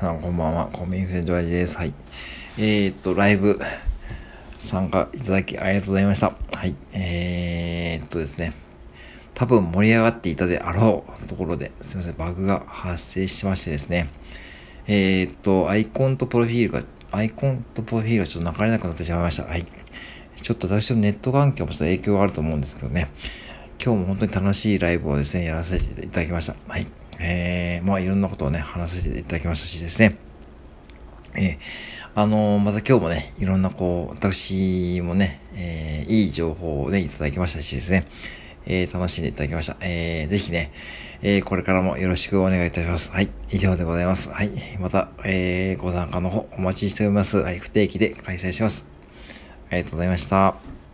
こんばんは。コンビニフレンドラジです。はい。えー、っと、ライブ参加いただきありがとうございました。はい。えー、っとですね。多分盛り上がっていたであろうところで、すいません、バグが発生しましてですね。えー、っと、アイコンとプロフィールが、アイコンとプロフィールがちょっと流れなくなってしまいました。はい。ちょっと私のネット環境もちょっと影響があると思うんですけどね。今日も本当に楽しいライブをですね、やらせていただきました。はい。えー、まあいろんなことをね、話させていただきましたしですね。えー、あのー、また今日もね、いろんなこう、私もね、えー、いい情報をね、いただきましたしですね、えー、楽しんでいただきました。えー、ぜひね、えー、これからもよろしくお願いいたします。はい、以上でございます。はい、また、えー、ご参加の方お待ちしております。はい、不定期で開催します。ありがとうございました。